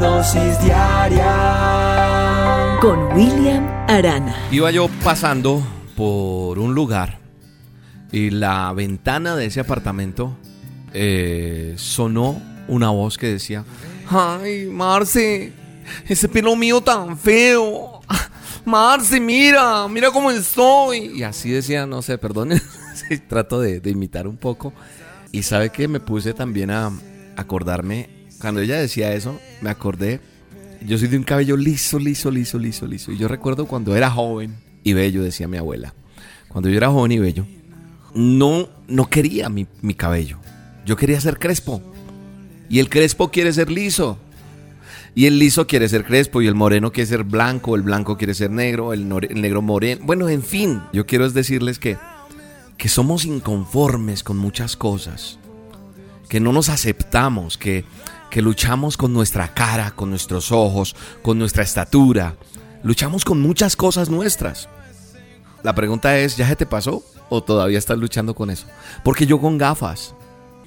dosis diaria con William Arana. Iba yo pasando por un lugar y la ventana de ese apartamento eh, sonó una voz que decía, ay, Marce, ese pelo mío tan feo. Marce, mira, mira cómo estoy. Y así decía, no sé, perdón, trato de, imitar un poco. Y sabe que me puse también a acordarme, cuando ella decía eso, me acordé, yo soy de un cabello liso, liso, liso, liso, liso. Y yo recuerdo cuando era joven y bello, decía mi abuela. Cuando yo era joven y bello, no, no quería mi, mi cabello. Yo quería ser crespo. Y el crespo quiere ser liso. Y el liso quiere ser crespo y el moreno quiere ser blanco, el blanco quiere ser negro, el, negro moreno. Bueno, en fin, yo quiero decirles que, que somos inconformes con muchas cosas, que no nos aceptamos, que, que luchamos con nuestra cara, con nuestros ojos, con nuestra estatura. Luchamos con muchas cosas nuestras. La pregunta es, ¿ya se te pasó o todavía estás luchando con eso? Porque yo con gafas,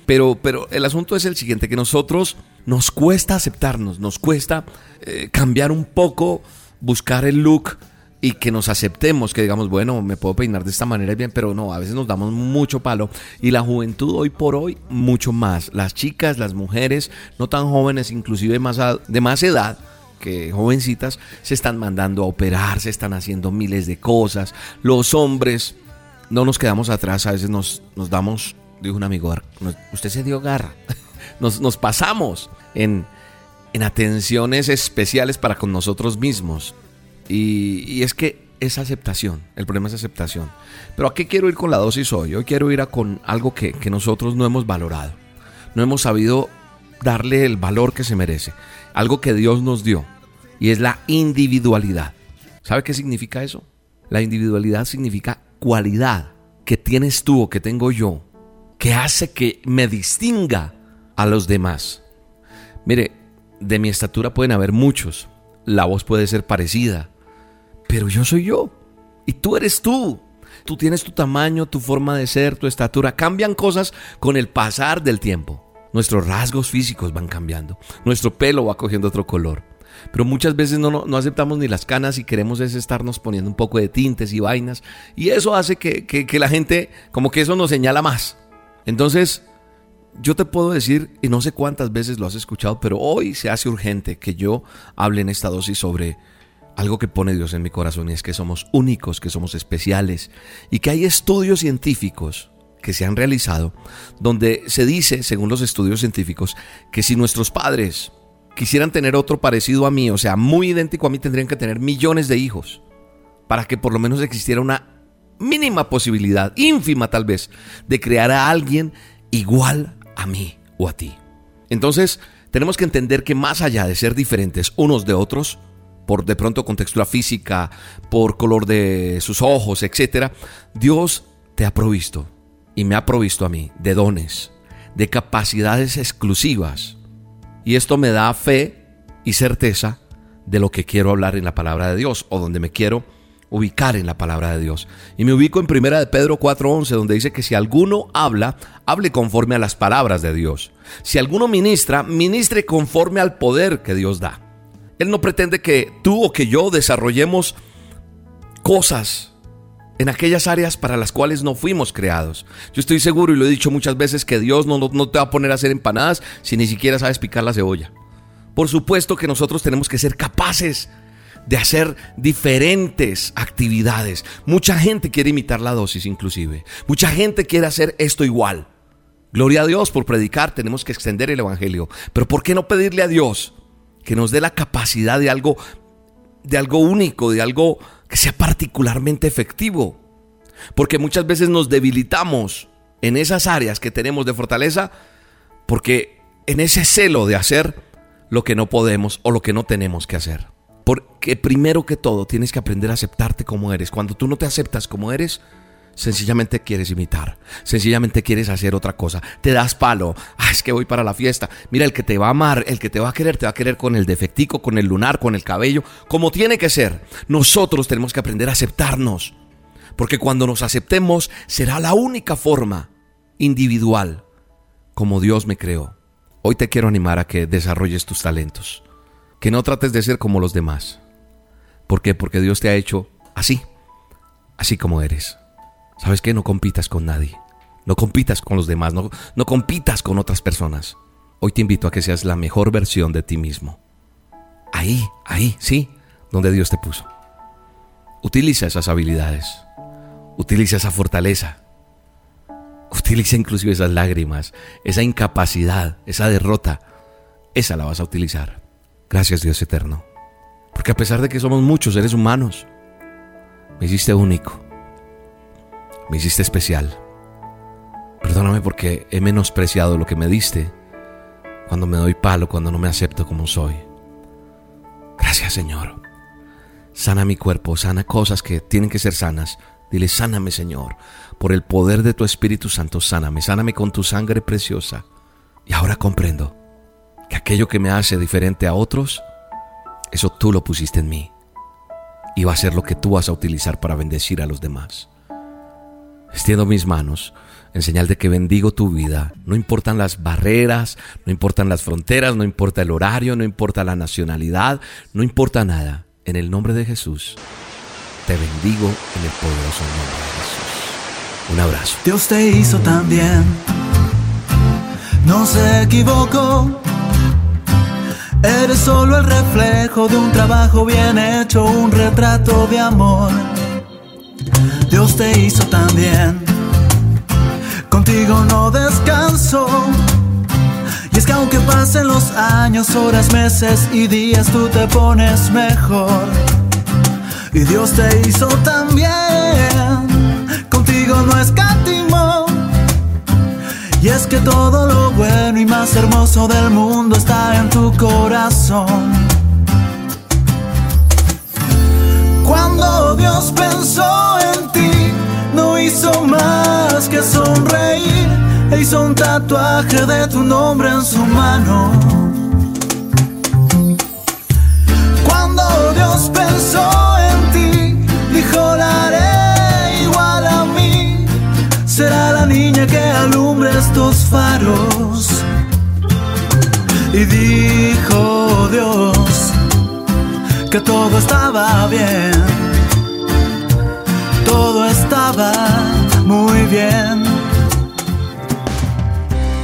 pero, pero el asunto es el siguiente, que nosotros nos cuesta aceptarnos, nos cuesta eh, cambiar un poco, buscar el look y que nos aceptemos, que digamos, bueno, me puedo peinar de esta manera bien, pero no, a veces nos damos mucho palo. Y la juventud hoy por hoy, mucho más. Las chicas, las mujeres, no tan jóvenes, inclusive más de más edad, que jovencitas se están mandando a operar, se están haciendo miles de cosas. Los hombres no nos quedamos atrás, a veces nos, nos damos dijo un amigo, usted se dio garra. Nos, pasamos en, atenciones especiales para con nosotros mismos. Y, es que es aceptación, el problema es aceptación. Pero ¿a qué quiero ir con la dosis hoy? Hoy quiero ir a con algo que, que nosotros no hemos valorado. No hemos sabido darle el valor que se merece. Algo que Dios nos dio. Y es la individualidad. ¿Sabe qué significa eso? La individualidad significa cualidad que tienes tú o que tengo yo que hace que me distinga a los demás. Mire, de mi estatura pueden haber muchos, la voz puede ser parecida, pero yo soy yo y tú eres tú. Tú tienes tu tamaño, tu forma de ser, tu estatura. Cambian cosas con el pasar del tiempo. Nuestros rasgos físicos van cambiando. Nuestro pelo va cogiendo otro color. Pero muchas veces no, no, aceptamos ni las canas y queremos es estarnos poniendo un poco de tintes y vainas. Y eso hace que, que la gente, como que eso nos señala más. Entonces, yo te puedo decir, y no sé cuántas veces lo has escuchado, pero hoy se hace urgente que yo hable en esta dosis sobre algo que pone Dios en mi corazón y es que somos únicos, que somos especiales y que hay estudios científicos que se han realizado donde se dice, según los estudios científicos, que si nuestros padres quisieran tener otro parecido a mí, o sea, muy idéntico a mí, tendrían que tener millones de hijos para que por lo menos existiera una mínima posibilidad, ínfima tal vez, de crear a alguien igual a mí o a ti. Entonces, tenemos que entender que más allá de ser diferentes unos de otros, por de pronto contextura física, por color de sus ojos, etc., Dios te ha provisto y me ha provisto a mí de dones, de capacidades exclusivas. Y esto me da fe y certeza de lo que quiero hablar en la palabra de Dios o donde me quiero ubicar en la palabra de Dios. Y me ubico en primera de Pedro 4:11 donde dice que si alguno habla, hable conforme a las palabras de Dios. Si alguno ministra, ministre conforme al poder que Dios da. Él no pretende que tú o que yo desarrollemos cosas en aquellas áreas para las cuales no fuimos creados. Yo estoy seguro y lo he dicho muchas veces que Dios no, te va a poner a hacer empanadas si ni siquiera sabes picar la cebolla. Por supuesto que nosotros tenemos que ser capaces de hacer diferentes actividades. Mucha gente quiere imitar la dosis inclusive. Mucha gente quiere hacer esto igual. Gloria a Dios por predicar, tenemos que extender el Evangelio. Pero ¿por qué no pedirle a Dios que nos dé la capacidad de algo, de algo único, de algo que sea particularmente efectivo? Porque muchas veces nos debilitamos en esas áreas que tenemos de fortaleza porque en ese celo de hacer lo que no podemos o lo que no tenemos que hacer. Porque primero que todo tienes que aprender a aceptarte como eres. Cuando tú no te aceptas como eres, sencillamente quieres imitar, sencillamente quieres hacer otra cosa, te das palo, ah, es que voy para la fiesta, mira, el que te va a amar, el que te va a querer, te va a querer con el defectico, con el lunar, con el cabello, como tiene que ser. Nosotros tenemos que aprender a aceptarnos, porque cuando nos aceptemos será la única forma individual como Dios me creó. Hoy te quiero animar a que desarrolles tus talentos, que no trates de ser como los demás. ¿Por qué? Porque Dios te ha hecho así, así como eres. ¿Sabes qué? No compitas con nadie. No compitas con los demás, no, no compitas con otras personas. Hoy te invito a que seas la mejor versión de ti mismo. Ahí, ahí, sí, donde Dios te puso. Utiliza esas habilidades. Utiliza esa fortaleza. Utiliza inclusive esas lágrimas, esa incapacidad, esa derrota. Esa la vas a utilizar. Gracias Dios eterno. Porque a pesar de que somos muchos seres humanos, me hiciste único. Me hiciste especial. Perdóname porque he menospreciado lo que me diste cuando me doy palo, cuando no me acepto como soy. Gracias Señor. Sana mi cuerpo, sana cosas que tienen que ser sanas. Dile, sáname Señor. Por el poder de tu Espíritu Santo, sáname. Sáname con tu sangre preciosa. Y ahora comprendo que aquello que me hace diferente a otros, eso tú lo pusiste en mí. Y va a ser lo que tú vas a utilizar para bendecir a los demás. Extiendo mis manos en señal de que bendigo tu vida. No importan las barreras, no importan las fronteras, no importa el horario, no importa la nacionalidad, no importa nada. En el nombre de Jesús, te bendigo en el poderoso nombre de Jesús. Un abrazo. Dios te hizo también, no se equivocó. Eres solo el reflejo de un trabajo bien hecho, un retrato de amor. Dios te hizo también contigo no descanso. Y es que aunque pasen los años, horas, meses y días, tú te pones mejor. Y Dios te hizo también, contigo no escatimó. Y es que todo lo bueno y más hermoso del mundo está en tu corazón. Cuando Dios pensó hizo un tatuaje de tu nombre en su mano. Cuando Dios pensó en ti, dijo la haré igual a mí. Será la niña que alumbre estos faros. Y dijo Dios que todo estaba bien todo estaba muy